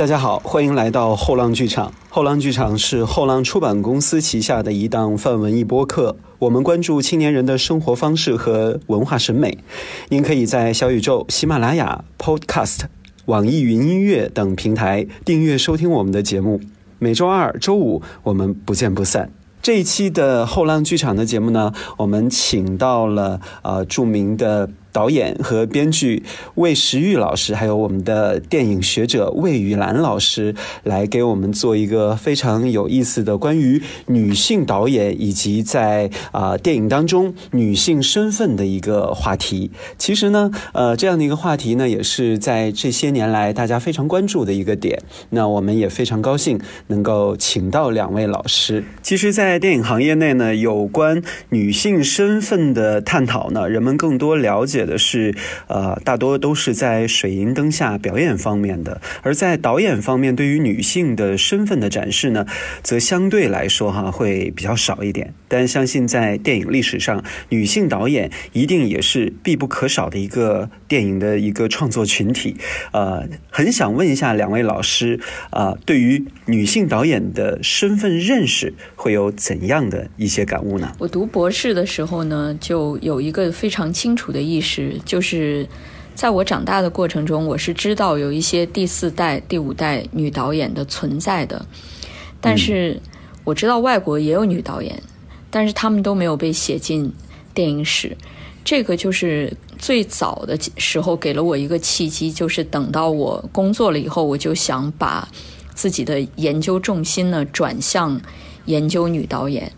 大家好，欢迎来到后浪剧场。后浪剧场是后浪出版公司旗下的一档泛文艺播客，我们关注青年人的生活方式和文化审美。您可以在小宇宙、喜马拉雅、Podcast、网易云音乐等平台订阅收听我们的节目。每周二、周五我们不见不散。这一期的后浪剧场的节目呢，我们请到了呃著名的。导演和编剧魏时玉老师，还有我们的电影学者魏雨兰老师，来给我们做一个非常有意思的关于女性导演以及在啊电影当中女性身份的一个话题。其实呢，呃，这样的一个话题呢，也是在这些年来大家非常关注的一个点。那我们也非常高兴能够请到两位老师。其实，在电影行业内呢，有关女性身份的探讨呢，人们更多了解。写的是，呃，大多都是在水银灯下表演方面的，而在导演方面，对于女性的身份的展示呢，则相对来说哈会比较少一点。但相信在电影历史上，女性导演一定也是必不可少的一个电影的一个创作群体。呃，很想问一下两位老师，啊，对于女性导演的身份认识会有怎样的一些感悟呢？我读博士的时候呢，就有一个非常清楚的意识。就是在我长大的过程中，我是知道有一些第四代、第五代女导演的存在的，但是我知道外国也有女导演，但是他们都没有被写进电影史。这个就是最早的时候给了我一个契机，就是等到我工作了以后，我就想把自己的研究重心呢转向研究女导演。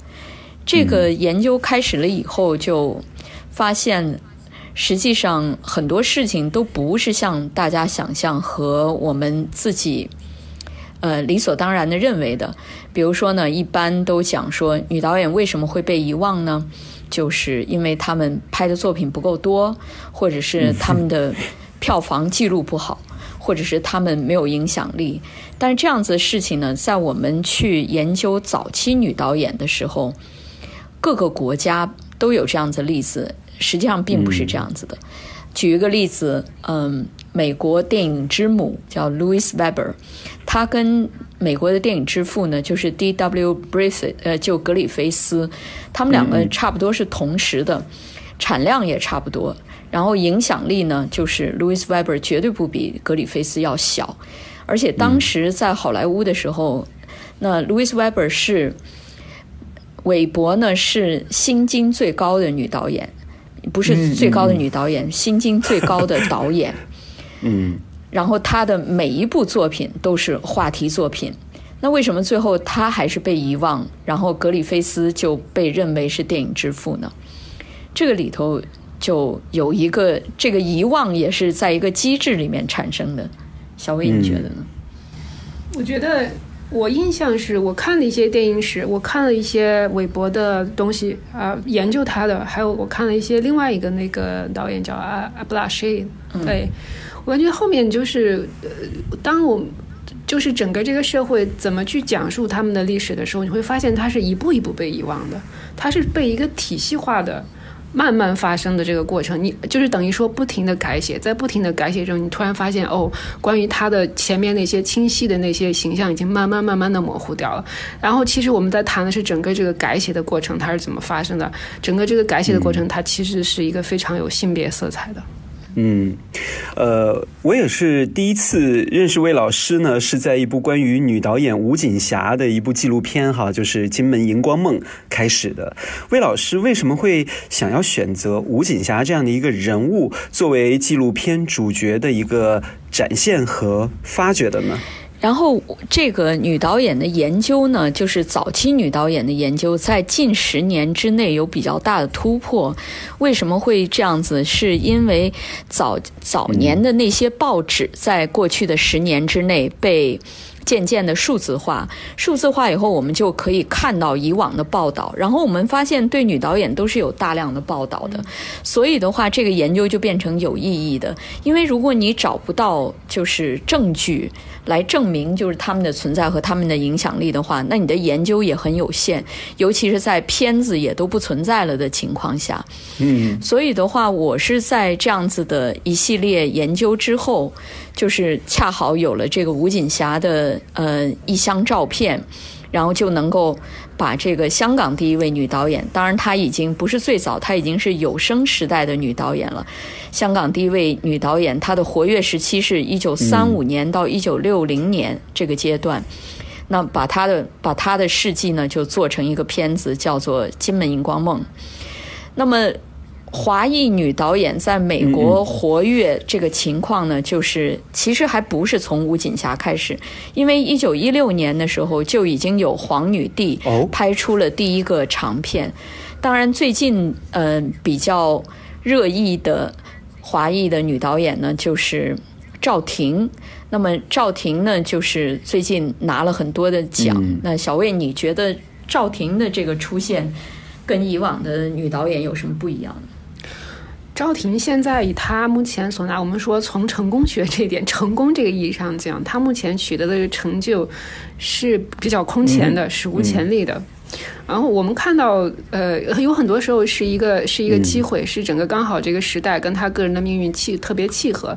这个研究开始了以后，就发现。实际上，很多事情都不是像大家想象和我们自己，呃，理所当然的认为的。比如说呢，一般都讲说，女导演为什么会被遗忘呢？就是因为他们拍的作品不够多，或者是他们的票房记录不好，或者是他们没有影响力。但是这样子的事情呢，在我们去研究早期女导演的时候，各个国家都有这样子的例子。实际上并不是这样子的。举一个例子，嗯，美国电影之母叫 Louis Weber，他跟美国的电影之父呢，就是 D.W. Griffith，呃，就格里菲斯，他们两个差不多是同时的，产量也差不多，然后影响力呢，就是 Louis Weber 绝对不比格里菲斯要小，而且当时在好莱坞的时候，那 Louis Weber 是韦伯呢是薪金最高的女导演。不是最高的女导演，薪金最高的导演。嗯，然后她的每一部作品都是话题作品。那为什么最后她还是被遗忘？然后格里菲斯就被认为是电影之父呢？这个里头就有一个这个遗忘也是在一个机制里面产生的。小薇，你觉得呢？我觉得。我印象是我看了一些电影史，我看了一些韦伯的东西啊，研究他的，还有我看了一些另外一个那个导演叫阿阿布拉谢，对我感觉后面就是呃，当我就是整个这个社会怎么去讲述他们的历史的时候，你会发现它是一步一步被遗忘的，它是被一个体系化的。慢慢发生的这个过程，你就是等于说不停的改写，在不停的改写中，你突然发现哦，关于他的前面那些清晰的那些形象已经慢慢慢慢的模糊掉了。然后其实我们在谈的是整个这个改写的过程，它是怎么发生的？整个这个改写的过程，它其实是一个非常有性别色彩的。嗯，嗯呃，我也是第一次认识魏老师呢，是在一部关于女导演吴锦霞的一部纪录片哈，就是《金门荧光梦》开始的。魏老师为什么会想要选择吴锦霞这样的一个人物作为纪录片主角的一个展现和发掘的呢？然后，这个女导演的研究呢，就是早期女导演的研究，在近十年之内有比较大的突破。为什么会这样子？是因为早早年的那些报纸，在过去的十年之内被渐渐的数字化，数字化以后，我们就可以看到以往的报道，然后我们发现对女导演都是有大量的报道的，所以的话，这个研究就变成有意义的。因为如果你找不到就是证据来证明就是他们的存在和他们的影响力的话，那你的研究也很有限，尤其是在片子也都不存在了的情况下。嗯，所以的话，我是在这样子的一系列研究之后，就是恰好有了这个吴锦霞的呃一箱照片，然后就能够把这个香港第一位女导演，当然她已经不是最早，她已经是有声时代的女导演了。香港第一位女导演，她的活跃时期是一九三五年到一九六零年这个阶段。那把她的把她的事迹呢，就做成一个片子，叫做《金门荧光梦》。那么，华裔女导演在美国活跃这个情况呢，就是其实还不是从吴锦霞开始，因为一九一六年的时候就已经有黄女帝哦拍出了第一个长片。当然，最近呃比较热议的华裔的女导演呢，就是赵婷。那么赵婷呢，就是最近拿了很多的奖。嗯那小魏，你觉得赵婷的这个出现？跟以往的女导演有什么不一样？赵婷现在以她目前所拿，我们说从成功学这一点，成功这个意义上讲，她目前取得的成就是比较空前的，史无前例的。然后我们看到，呃，有很多时候是一个是一个机会，是整个刚好这个时代跟她个人的命运契特别契合。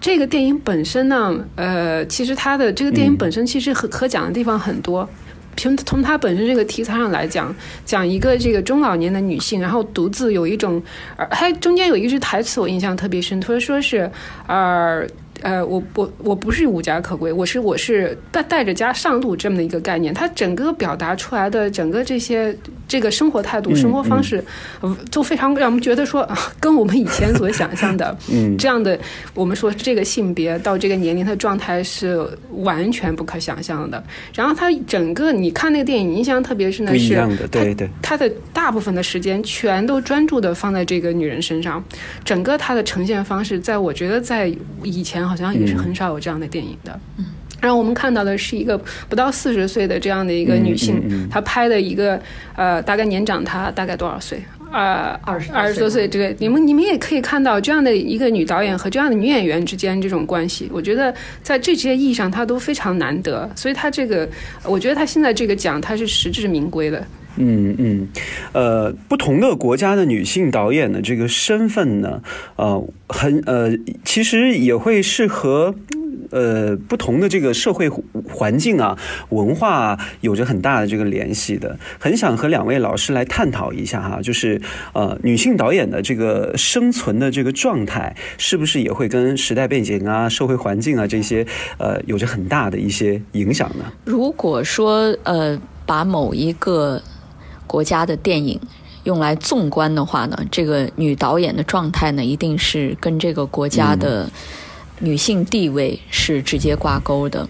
这个电影本身呢，呃，其实它的这个电影本身其实可可讲的地方很多。从从它本身这个题材上来讲，讲一个这个中老年的女性，然后独自有一种，呃，还中间有一句台词我印象特别深，他说是，呃。呃，我我我不是无家可归，我是我是带带着家上路这么的一个概念。它整个表达出来的整个这些这个生活态度、生活方式，呃都非常让我们觉得说，啊跟我们以前所想象的 这样的，我们说这个性别到这个年龄的状态是完全不可想象的。然后它整个你看那个电影，印象特别深不的是，一样的，对对，它的大部分的时间全都专注的放在这个女人身上，整个它的呈现方式，在我觉得在以前好像也是很少有这样的电影的。嗯。然后我们看到的是一个不到四十岁的这样的一个女性，她拍的一个呃，大概年长她大概多少岁？呃，二十二十多岁，这个你们你们也可以看到这样的一个女导演和这样的女演员之间这种关系，我觉得在这些意义上她都非常难得，所以她这个，我觉得她现在这个奖她是实至名归的。嗯嗯，呃，不同的国家的女性导演的这个身份呢，呃，很呃，其实也会是和。呃，不同的这个社会环境啊、文化，有着很大的这个联系的。很想和两位老师来探讨一下哈，就是呃，女性导演的这个生存的这个状态，是不是也会跟时代背景啊、社会环境啊这些呃，有着很大的一些影响呢？如果说呃，把某一个国家的电影用来纵观的话呢，这个女导演的状态呢，一定是跟这个国家的女性地位是直接挂钩的。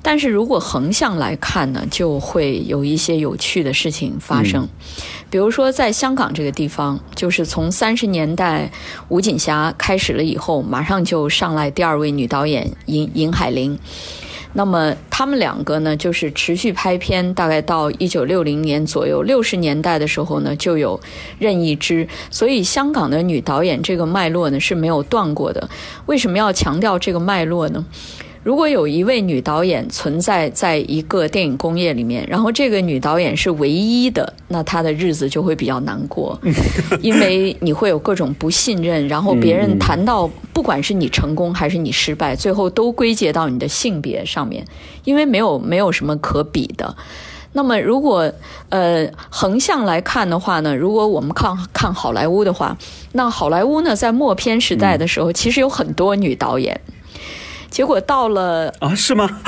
但是如果横向来看呢，就会有一些有趣的事情发生。比如说，在香港这个地方，就是从三十年代吴锦霞开始了以后，马上就上来第二位女导演尹尹海玲。那么他们两个呢，就是持续拍片，大概到一九六零年左右，六十年代的时候呢，就有任意之。所以香港的女导演这个脉络呢是没有断过的。为什么要强调这个脉络呢？如果有一位女导演存在在一个电影工业里面，然后这个女导演是唯一的，那她的日子就会比较难过，因为你会有各种不信任，然后别人谈到不管是你成功还是你失败，最后都归结到你的性别上面，因为没有没有什么可比的。那么，如果呃横向来看的话呢，如果我们看看好莱坞的话，那好莱坞呢在默片时代的时候，其实有很多女导演。结果到了啊，是吗？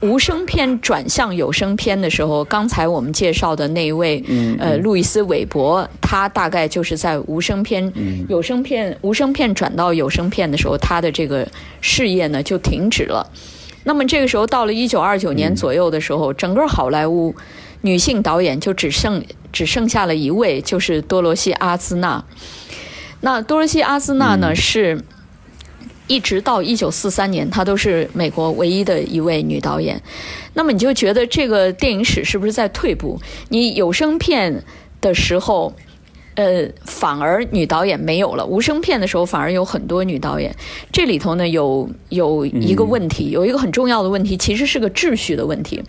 无声片转向有声片的时候，刚才我们介绍的那一位，嗯呃，路易斯·韦伯，他大概就是在无声片、有声片、无声片转到有声片的时候，他的这个事业呢就停止了。那么这个时候到了一九二九年左右的时候，整个好莱坞女性导演就只剩只剩下了一位，就是多罗西·阿兹纳。那多罗西·阿兹纳呢是。一直到一九四三年，她都是美国唯一的一位女导演。那么你就觉得这个电影史是不是在退步？你有声片的时候。呃，反而女导演没有了。无声片的时候，反而有很多女导演。这里头呢，有有一个问题，有一个很重要的问题，其实是个秩序的问题。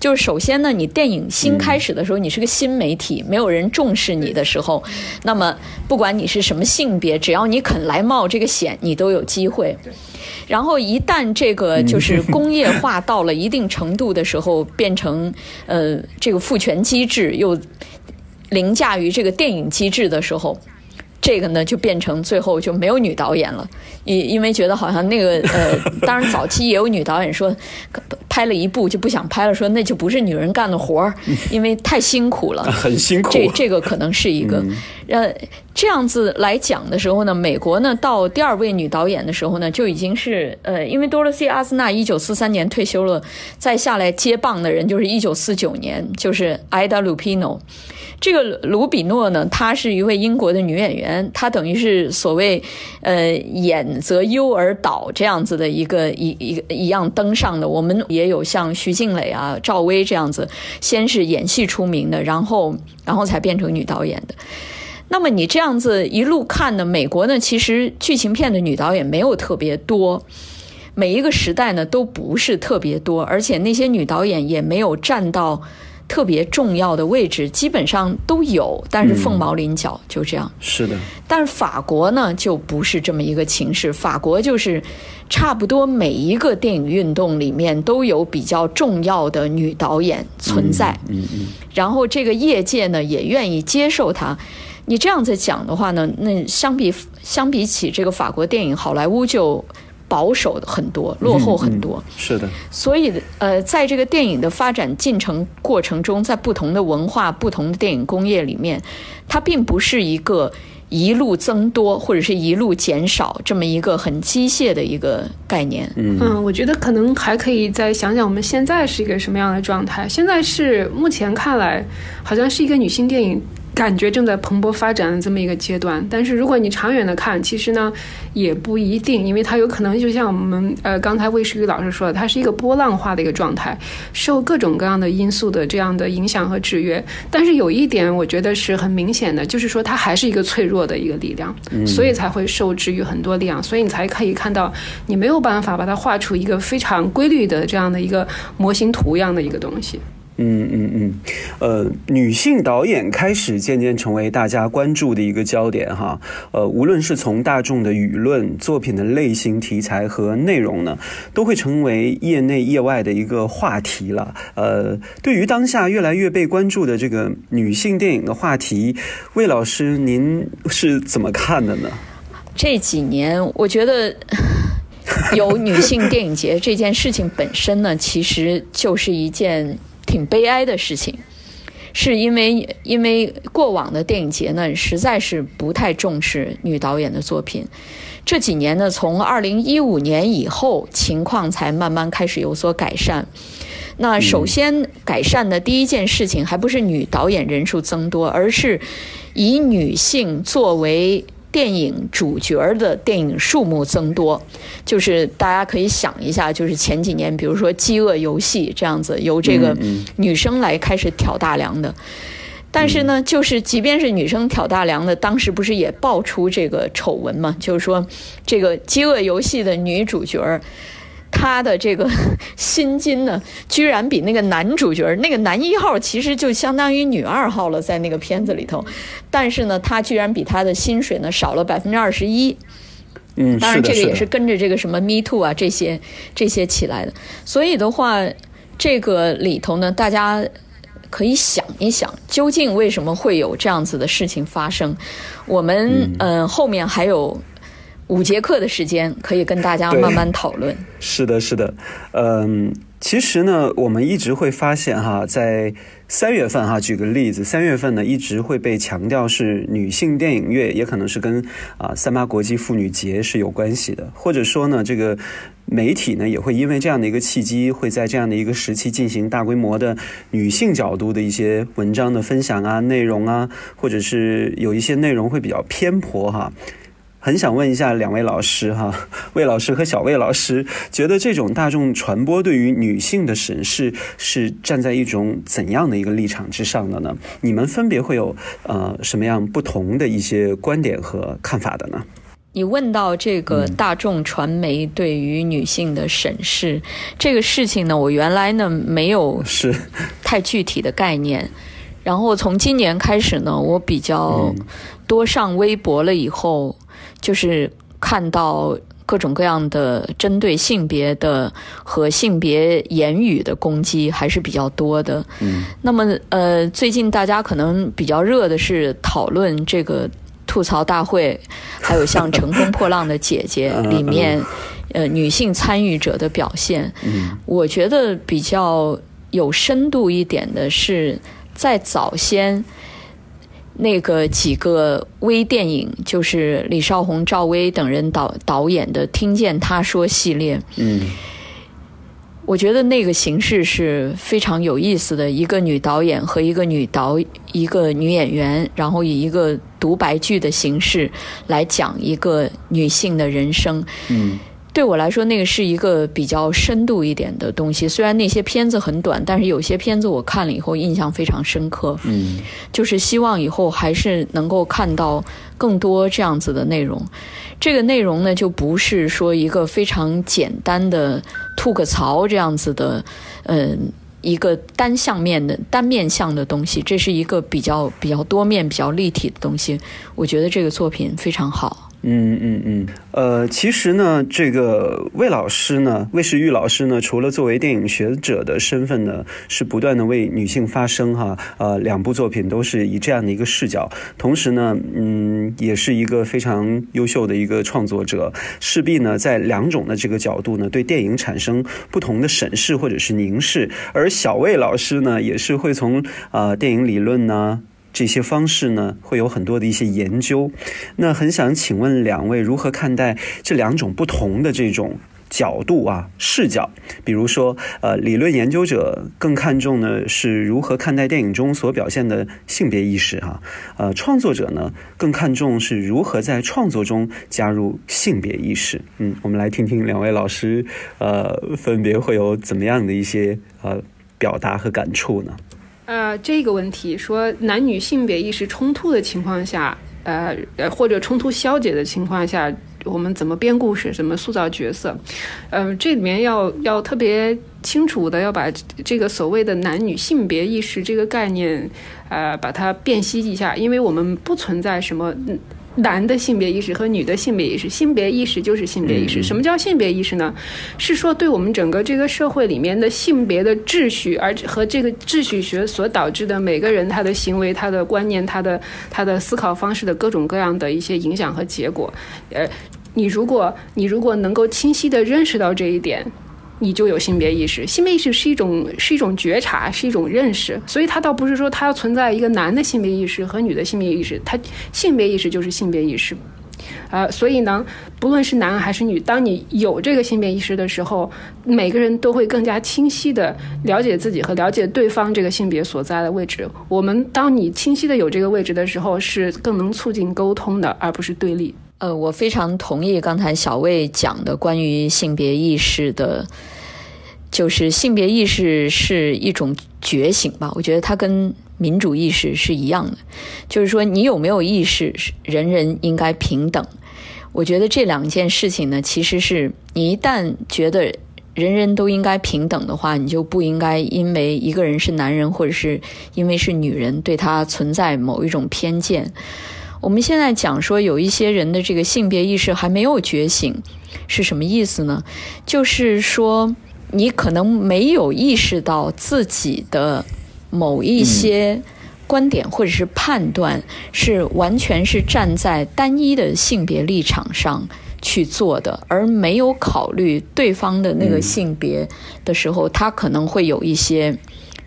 就是首先呢，你电影新开始的时候，你是个新媒体，没有人重视你的时候，那么不管你是什么性别，只要你肯来冒这个险，你都有机会。然后一旦这个就是 工业化到了一定程度的时候，变成呃这个父权机制又。凌驾于这个电影机制的时候，这个呢就变成最后就没有女导演了，因因为觉得好像那个呃，当然早期也有女导演说拍了一部就不想拍了，说那就不是女人干的活儿，因为太辛苦了，很辛苦。这这个可能是一个呃这样子来讲的时候呢，美国呢到第二位女导演的时候呢，就已经是呃，因为多萝西阿斯纳一九四三年退休了，再下来接棒的人就是一九四九年，就是埃达鲁皮诺。这个卢比诺呢，她是一位英国的女演员，她等于是所谓，呃，演则优而导这样子的一个一一个一样登上的。我们也有像徐静蕾啊、赵薇这样子，先是演戏出名的，然后然后才变成女导演的。那么你这样子一路看呢，美国呢，其实剧情片的女导演没有特别多，每一个时代呢都不是特别多，而且那些女导演也没有站到。特别重要的位置基本上都有，但是凤毛麟角，就这样。是的。但是法国呢，就不是这么一个情势。法国就是差不多每一个电影运动里面都有比较重要的女导演存在。嗯嗯。然后这个业界呢也愿意接受她。你这样子讲的话呢，那相比相比起这个法国电影，好莱坞就。保守的很多，落后很多，是的。所以，呃，在这个电影的发展进程过程中，在不同的文化、不同的电影工业里面，它并不是一个一路增多或者是一路减少这么一个很机械的一个概念。嗯，我觉得可能还可以再想想我们现在是一个什么样的状态。现在是目前看来，好像是一个女性电影。感觉正在蓬勃发展的这么一个阶段，但是如果你长远的看，其实呢也不一定，因为它有可能就像我们呃刚才魏诗雨老师说的，它是一个波浪化的一个状态，受各种各样的因素的这样的影响和制约。但是有一点我觉得是很明显的，就是说它还是一个脆弱的一个力量，所以才会受制于很多力量，所以你才可以看到你没有办法把它画出一个非常规律的这样的一个模型图样的一个东西。嗯嗯嗯，呃，女性导演开始渐渐成为大家关注的一个焦点哈。呃，无论是从大众的舆论、作品的类型、题材和内容呢，都会成为业内业外的一个话题了。呃，对于当下越来越被关注的这个女性电影的话题，魏老师您是怎么看的呢？这几年，我觉得有女性电影节这件事情本身呢，其实就是一件。挺悲哀的事情，是因为因为过往的电影节呢，实在是不太重视女导演的作品。这几年呢，从二零一五年以后，情况才慢慢开始有所改善。那首先改善的第一件事情，还不是女导演人数增多，而是以女性作为。电影主角的电影数目增多，就是大家可以想一下，就是前几年，比如说《饥饿游戏》这样子，由这个女生来开始挑大梁的。但是呢，就是即便是女生挑大梁的，当时不是也爆出这个丑闻嘛？就是说，这个《饥饿游戏》的女主角。他的这个 薪金呢，居然比那个男主角那个男一号其实就相当于女二号了，在那个片子里头，但是呢，他居然比他的薪水呢少了百分之二十一。嗯，当然这个也是跟着这个什么 Me Too 啊这些这些起来的。所以的话，这个里头呢，大家可以想一想，究竟为什么会有这样子的事情发生？我们嗯后面还有。五节课的时间可以跟大家慢慢讨论。是的，是的，嗯，其实呢，我们一直会发现哈，在三月份哈，举个例子，三月份呢一直会被强调是女性电影月，也可能是跟啊三八国际妇女节是有关系的，或者说呢，这个媒体呢也会因为这样的一个契机，会在这样的一个时期进行大规模的女性角度的一些文章的分享啊、内容啊，或者是有一些内容会比较偏颇哈。很想问一下两位老师哈，魏老师和小魏老师，觉得这种大众传播对于女性的审视是站在一种怎样的一个立场之上的呢？你们分别会有呃什么样不同的一些观点和看法的呢？你问到这个大众传媒对于女性的审视这个事情呢，我原来呢没有是 太具体的概念，然后从今年开始呢，我比较多上微博了以后，就是看到各种各样的针对性别的和性别言语的攻击还是比较多的。嗯，那么呃，最近大家可能比较热的是讨论这个。吐槽大会，还有像《乘风破浪的姐姐 》里面，呃，女性参与者的表现，嗯我觉得比较有深度一点的是，在早先那个几个微电影，就是李少红、赵薇等人导导演的《听见他说》系列。嗯。我觉得那个形式是非常有意思的，一个女导演和一个女导一个女演员，然后以一个独白剧的形式来讲一个女性的人生。嗯。对我来说，那个是一个比较深度一点的东西。虽然那些片子很短，但是有些片子我看了以后印象非常深刻。嗯，就是希望以后还是能够看到更多这样子的内容。这个内容呢，就不是说一个非常简单的吐个槽这样子的，嗯，一个单向面的单面向的东西。这是一个比较比较多面、比较立体的东西。我觉得这个作品非常好。嗯嗯嗯，呃，其实呢，这个魏老师呢，魏时玉老师呢，除了作为电影学者的身份呢，是不断的为女性发声哈，呃，两部作品都是以这样的一个视角，同时呢，嗯，也是一个非常优秀的一个创作者，势必呢，在两种的这个角度呢，对电影产生不同的审视或者是凝视，而小魏老师呢，也是会从啊电影理论呢。这些方式呢，会有很多的一些研究。那很想请问两位，如何看待这两种不同的这种角度啊视角？比如说，呃，理论研究者更看重的是如何看待电影中所表现的性别意识，哈，呃，创作者呢更看重是如何在创作中加入性别意识。嗯，我们来听听两位老师，呃，分别会有怎么样的一些呃表达和感触呢？呃，这个问题说男女性别意识冲突的情况下，呃呃，或者冲突消解的情况下，我们怎么编故事，怎么塑造角色？嗯，这里面要要特别清楚的要把这个所谓的男女性别意识这个概念，呃，把它辨析一下，因为我们不存在什么。男的性别意识和女的性别意识，性别意识就是性别意识。什么叫性别意识呢？是说对我们整个这个社会里面的性别的秩序，而和这个秩序学所导致的每个人他的行为、他的观念、他的他的思考方式的各种各样的一些影响和结果。呃，你如果你如果能够清晰的认识到这一点。你就有性别意识，性别意识是一种是一种觉察，是一种认识，所以它倒不是说它要存在一个男的性别意识和女的性别意识，它性别意识就是性别意识，啊，所以呢，不论是男还是女，当你有这个性别意识的时候，每个人都会更加清晰的了解自己和了解对方这个性别所在的位置。我们当你清晰的有这个位置的时候，是更能促进沟通的，而不是对立。呃，我非常同意刚才小魏讲的关于性别意识的，就是性别意识是一种觉醒吧。我觉得它跟民主意识是一样的，就是说你有没有意识，人人应该平等。我觉得这两件事情呢，其实是你一旦觉得人人都应该平等的话，你就不应该因为一个人是男人，或者是因为是女人，对他存在某一种偏见。我们现在讲说有一些人的这个性别意识还没有觉醒，是什么意思呢？就是说你可能没有意识到自己的某一些观点或者是判断是完全是站在单一的性别立场上去做的，而没有考虑对方的那个性别的时候，他可能会有一些。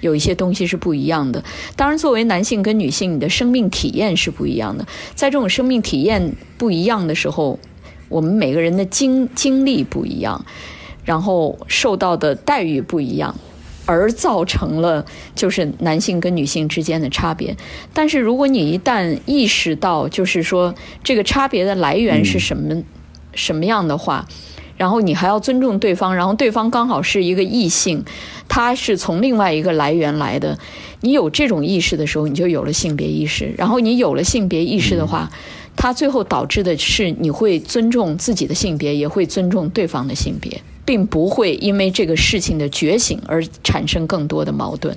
有一些东西是不一样的。当然，作为男性跟女性，你的生命体验是不一样的。在这种生命体验不一样的时候，我们每个人的经经历不一样，然后受到的待遇不一样。而造成了就是男性跟女性之间的差别。但是如果你一旦意识到，就是说这个差别的来源是什么什么样的话，然后你还要尊重对方，然后对方刚好是一个异性，他是从另外一个来源来的。你有这种意识的时候，你就有了性别意识。然后你有了性别意识的话，它最后导致的是你会尊重自己的性别，也会尊重对方的性别。并不会因为这个事情的觉醒而产生更多的矛盾。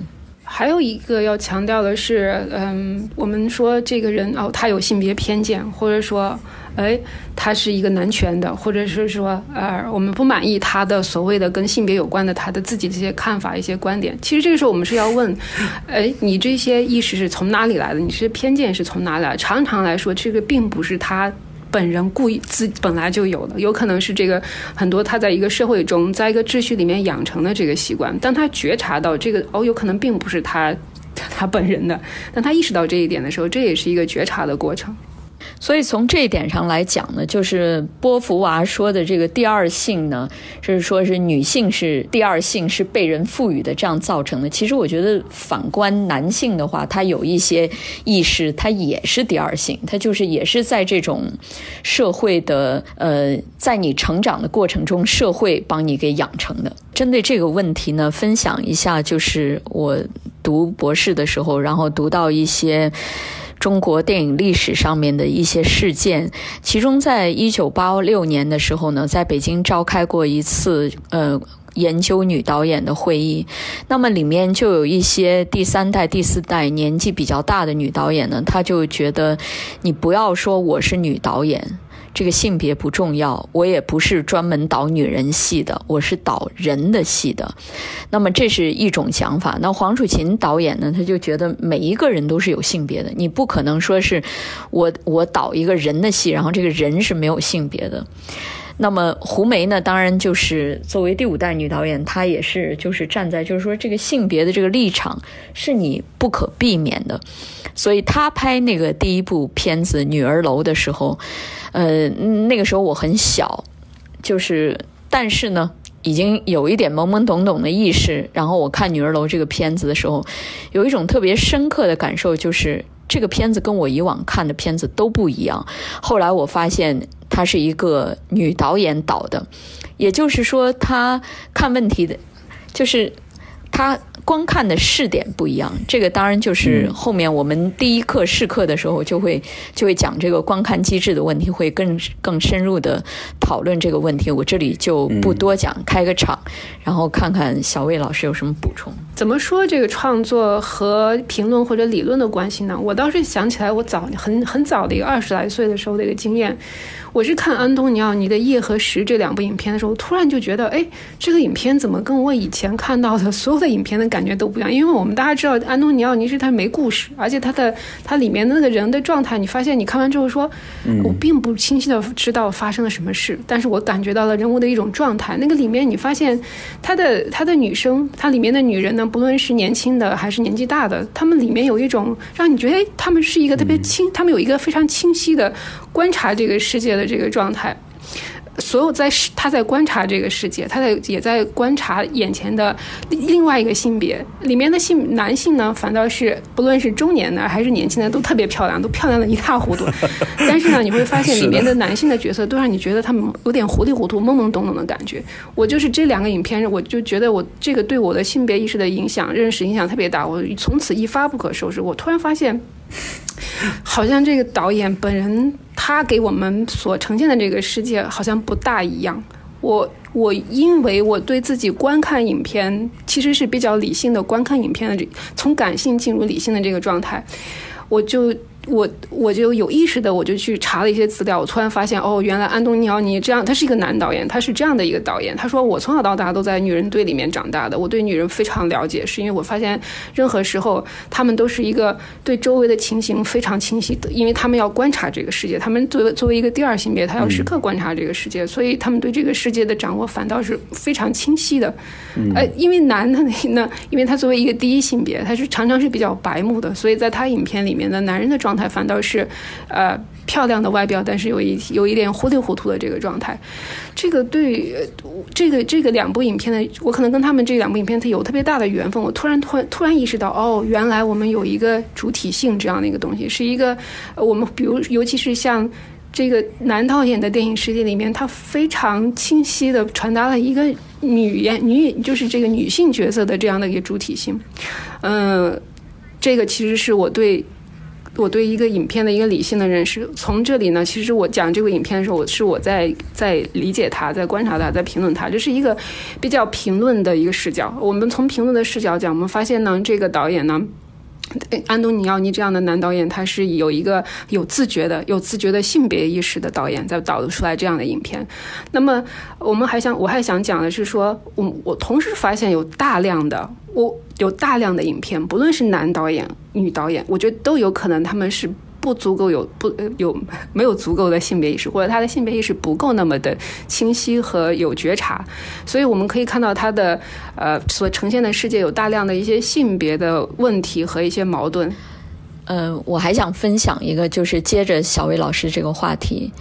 还有一个要强调的是，嗯，我们说这个人哦，他有性别偏见，或者说，哎，他是一个男权的，或者是说，呃，我们不满意他的所谓的跟性别有关的他的自己的一些看法、一些观点。其实这个时候我们是要问，哎，你这些意识是从哪里来的？你这些偏见是从哪里来？常常来说，这个并不是他。本人故意自本来就有的，有可能是这个很多他在一个社会中，在一个秩序里面养成的这个习惯。当他觉察到这个哦，有可能并不是他 他本人的，当他意识到这一点的时候，这也是一个觉察的过程。所以从这一点上来讲呢，就是波伏娃说的这个第二性呢，是说是女性是第二性是被人赋予的这样造成的。其实我觉得反观男性的话，他有一些意识，他也是第二性，他就是也是在这种社会的呃，在你成长的过程中，社会帮你给养成的。针对这个问题呢，分享一下，就是我读博士的时候，然后读到一些。中国电影历史上面的一些事件，其中在一九八六年的时候呢，在北京召开过一次呃研究女导演的会议，那么里面就有一些第三代、第四代年纪比较大的女导演呢，她就觉得你不要说我是女导演。这个性别不重要，我也不是专门导女人戏的，我是导人的戏的。那么这是一种想法。那黄楚琴导演呢，他就觉得每一个人都是有性别的，你不可能说是我我导一个人的戏，然后这个人是没有性别的。那么胡梅呢，当然就是作为第五代女导演，她也是就是站在就是说这个性别的这个立场是你不可避免的。所以她拍那个第一部片子《女儿楼》的时候。呃，那个时候我很小，就是，但是呢，已经有一点懵懵懂懂的意识。然后我看《女儿楼》这个片子的时候，有一种特别深刻的感受，就是这个片子跟我以往看的片子都不一样。后来我发现，它是一个女导演导的，也就是说，她看问题的，就是她。观看的视点不一样，这个当然就是后面我们第一课试课的时候就会就会讲这个观看机制的问题，会更更深入的讨论这个问题。我这里就不多讲，开个场，然后看看小魏老师有什么补充。怎么说这个创作和评论或者理论的关系呢？我倒是想起来我早很很早的一个二十来岁的时候的一个经验。我是看安东尼奥尼的《夜和时》这两部影片的时候，突然就觉得，哎，这个影片怎么跟我以前看到的所有的影片的感觉都不一样？因为我们大家知道，安东尼奥尼是他没故事，而且他的他里面的那个人的状态，你发现你看完之后说，我并不清晰的知道发生了什么事，但是我感觉到了人物的一种状态。那个里面你发现他的他的女生，他里面的女人呢，不论是年轻的还是年纪大的，他们里面有一种让你觉得，哎，他们是一个特别清，他们有一个非常清晰的观察这个世界的这个状态。所有在他在观察这个世界，他在也在观察眼前的另外一个性别里面的性男性呢，反倒是不论是中年的还是年轻的，都特别漂亮，都漂亮的一塌糊涂。但是呢，你会发现里面的男性的角色都让你觉得他们有点糊里糊涂、懵懵懂懂的感觉。我就是这两个影片，我就觉得我这个对我的性别意识的影响、认识影响特别大。我从此一发不可收拾。我突然发现。好像这个导演本人，他给我们所呈现的这个世界好像不大一样。我我因为我对自己观看影片其实是比较理性的观看影片的，这从感性进入理性的这个状态，我就。我我就有意识的，我就去查了一些资料。我突然发现，哦，原来安东尼奥尼这样，他是一个男导演，他是这样的一个导演。他说，我从小到大都在女人堆里面长大的，我对女人非常了解，是因为我发现任何时候他们都是一个对周围的情形非常清晰的，因为他们要观察这个世界，他们作为作为一个第二性别，他要时刻观察这个世界，所以他们对这个世界的掌握反倒是非常清晰的。呃，因为男的呢，因为他作为一个第一性别，他是常常是比较白目的，所以在他影片里面的男人的状态。态反倒是，呃，漂亮的外表，但是有一有一点糊里糊涂的这个状态。这个对这个这个两部影片的，我可能跟他们这两部影片它有特别大的缘分。我突然突然突然意识到，哦，原来我们有一个主体性这样的一个东西，是一个我们比如尤其是像。这个男导演的电影世界里面，他非常清晰的传达了一个女演女演，就是这个女性角色的这样的一个主体性。嗯，这个其实是我对我对一个影片的一个理性的认识。从这里呢，其实我讲这部影片的时候，我是我在在理解它，在观察它，在评论它，这是一个比较评论的一个视角。我们从评论的视角讲，我们发现呢，这个导演呢。安东尼奥尼这样的男导演，他是有一个有自觉的、有自觉的性别意识的导演，在导出来这样的影片。那么，我们还想，我还想讲的是说，我我同时发现有大量的，我有大量的影片，不论是男导演、女导演，我觉得都有可能他们是。不足够有不有没有足够的性别意识，或者他的性别意识不够那么的清晰和有觉察，所以我们可以看到他的呃所呈现的世界有大量的一些性别的问题和一些矛盾。呃，我还想分享一个，就是接着小魏老师这个话题，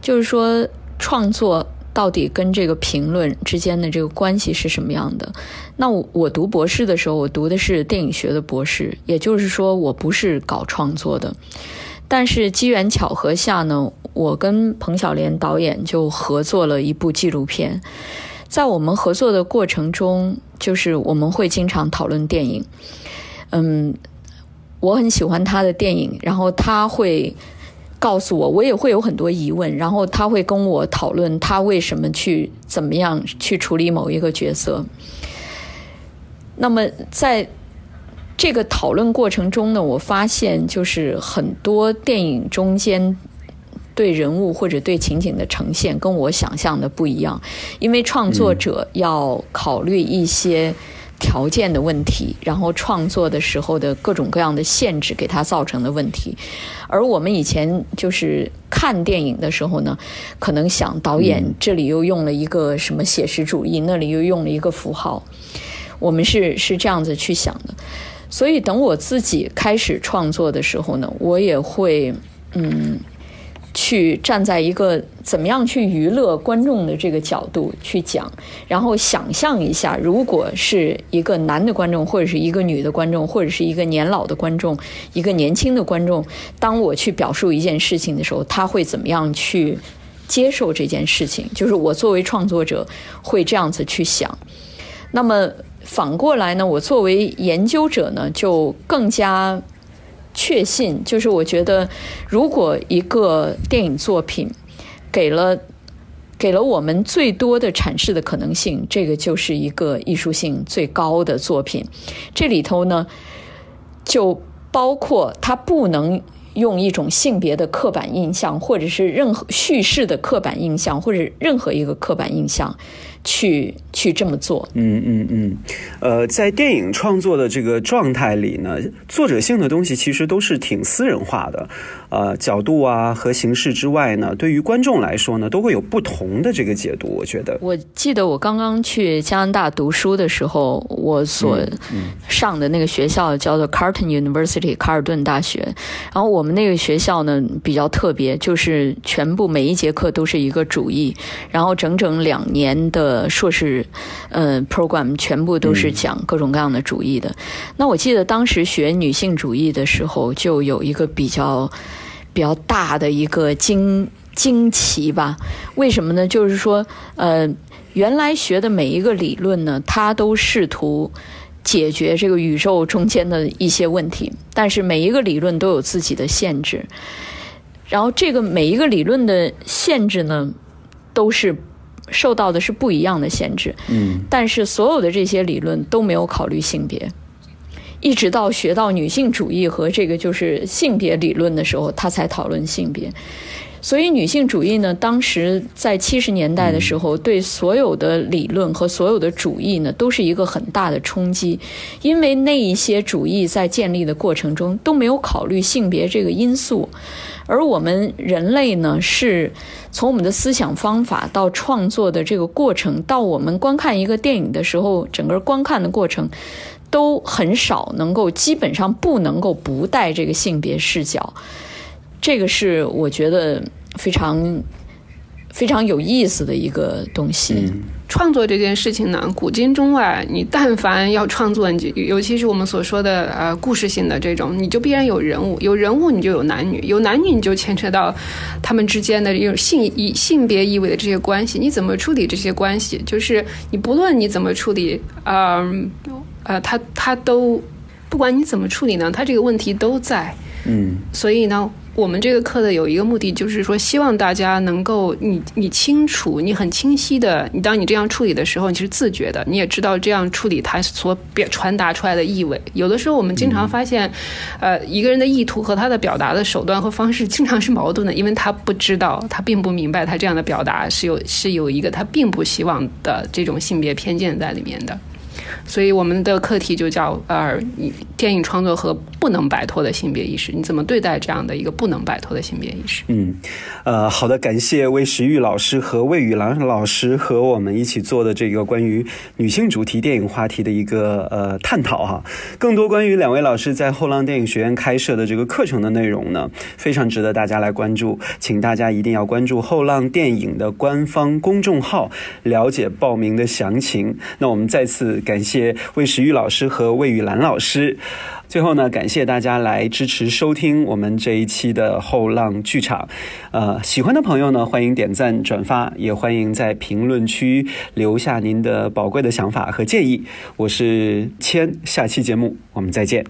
就是说创作。到底跟这个评论之间的这个关系是什么样的？那我我读博士的时候，我读的是电影学的博士，也就是说我不是搞创作的。但是机缘巧合下呢，我跟彭小莲导演就合作了一部纪录片。在我们合作的过程中，就是我们会经常讨论电影。嗯，我很喜欢他的电影，然后他会。告诉我，我也会有很多疑问，然后他会跟我讨论他为什么去怎么样去处理某一个角色。那么在这个讨论过程中呢，我发现就是很多电影中间对人物或者对情景的呈现跟我想象的不一样，因为创作者要考虑一些。条件的问题，然后创作的时候的各种各样的限制给他造成的问题，而我们以前就是看电影的时候呢，可能想导演这里又用了一个什么写实主义，那里又用了一个符号，我们是是这样子去想的，所以等我自己开始创作的时候呢，我也会嗯。去站在一个怎么样去娱乐观众的这个角度去讲，然后想象一下，如果是一个男的观众，或者是一个女的观众，或者是一个年老的观众，一个年轻的观众，当我去表述一件事情的时候，他会怎么样去接受这件事情？就是我作为创作者会这样子去想。那么反过来呢，我作为研究者呢，就更加。确信就是，我觉得，如果一个电影作品给了给了我们最多的阐释的可能性，这个就是一个艺术性最高的作品。这里头呢，就包括它不能用一种性别的刻板印象，或者是任何叙事的刻板印象，或者任何一个刻板印象。去去这么做，嗯嗯嗯，呃，在电影创作的这个状态里呢，作者性的东西其实都是挺私人化的，呃，角度啊和形式之外呢，对于观众来说呢，都会有不同的这个解读。我觉得，我记得我刚刚去加拿大读书的时候，我所上的那个学校叫做 Carleton University 卡尔顿大学，然后我们那个学校呢比较特别，就是全部每一节课都是一个主义，然后整整两年的。呃，硕士，呃，program 全部都是讲各种各样的主义的。那我记得当时学女性主义的时候，就有一个比较比较大的一个惊惊奇吧？为什么呢？就是说，呃，原来学的每一个理论呢，它都试图解决这个宇宙中间的一些问题，但是每一个理论都有自己的限制。然后，这个每一个理论的限制呢，都是。受到的是不一样的限制，嗯，但是所有的这些理论都没有考虑性别，一直到学到女性主义和这个就是性别理论的时候，他才讨论性别。所以女性主义呢，当时在七十年代的时候，对所有的理论和所有的主义呢，都是一个很大的冲击，因为那一些主义在建立的过程中都没有考虑性别这个因素。而我们人类呢，是从我们的思想方法到创作的这个过程，到我们观看一个电影的时候，整个观看的过程，都很少能够，基本上不能够不带这个性别视角。这个是我觉得非常非常有意思的一个东西。创作这件事情呢，古今中外，你但凡要创作，你就尤其是我们所说的呃故事性的这种，你就必然有人物，有人物你就有男女，有男女你就牵扯到他们之间的这种性意性别意味的这些关系，你怎么处理这些关系？就是你不论你怎么处理，嗯呃，他他都不管你怎么处理呢，他这个问题都在，嗯，所以呢。我们这个课的有一个目的，就是说希望大家能够，你你清楚，你很清晰的，你当你这样处理的时候，你是自觉的，你也知道这样处理它所表传达出来的意味。有的时候我们经常发现，呃，一个人的意图和他的表达的手段和方式经常是矛盾的，因为他不知道，他并不明白他这样的表达是有是有一个他并不希望的这种性别偏见在里面的。所以我们的课题就叫呃，电影创作和不能摆脱的性别意识，你怎么对待这样的一个不能摆脱的性别意识？嗯，呃，好的，感谢魏时玉老师和魏雨兰老师和我们一起做的这个关于女性主题电影话题的一个呃探讨哈。更多关于两位老师在后浪电影学院开设的这个课程的内容呢，非常值得大家来关注，请大家一定要关注后浪电影的官方公众号，了解报名的详情。那我们再次感。谢魏时玉老师和魏雨兰老师。最后呢，感谢大家来支持收听我们这一期的后浪剧场。呃，喜欢的朋友呢，欢迎点赞转发，也欢迎在评论区留下您的宝贵的想法和建议。我是谦，下期节目我们再见。